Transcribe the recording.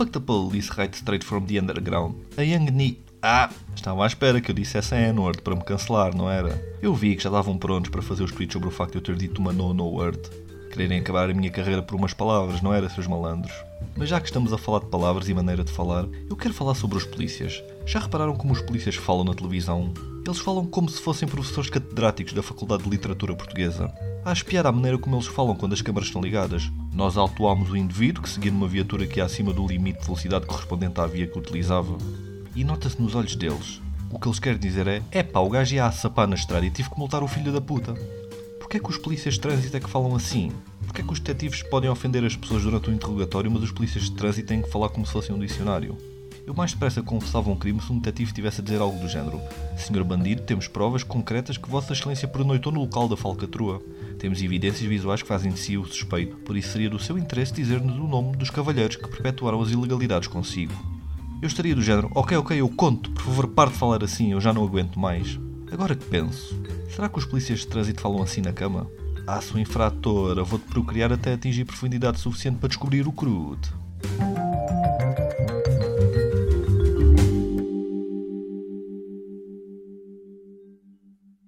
fuck the police right straight from the underground. A young knee. Ah, estava à espera que eu dissesse a N-word para me cancelar, não era? Eu vi que já estavam prontos para fazer os tweets sobre o facto de eu ter dito uma no-no-word. Quererem acabar a minha carreira por umas palavras, não era, seus malandros? Mas já que estamos a falar de palavras e maneira de falar, eu quero falar sobre os polícias. Já repararam como os polícias falam na televisão? Eles falam como se fossem professores catedráticos da Faculdade de Literatura Portuguesa. Há espiar a maneira como eles falam quando as câmaras estão ligadas. Nós autuámos o indivíduo que seguia numa viatura que ia acima do limite de velocidade correspondente à via que utilizava. E nota-se nos olhos deles. O que eles querem dizer é: é pá, o gajo ia a sapar na estrada e tive que multar o filho da puta. Porquê é que os polícias de trânsito é que falam assim? Porquê é que os detetives podem ofender as pessoas durante o interrogatório, mas os polícias de trânsito têm que falar como se fosse um dicionário? Eu mais depressa confessava um crime se um detetive tivesse a dizer algo do género. Senhor bandido, temos provas concretas que Vossa Excelência pernoitou no local da falcatrua. Temos evidências visuais que fazem de si o suspeito, por isso seria do seu interesse dizer-nos o nome dos cavalheiros que perpetuaram as ilegalidades consigo. Eu estaria do género, ok, ok, eu conto, por favor, pare de falar assim, eu já não aguento mais. Agora que penso, será que os polícias de trânsito falam assim na cama? Ah, sua infratora, vou-te procriar até atingir profundidade suficiente para descobrir o crude.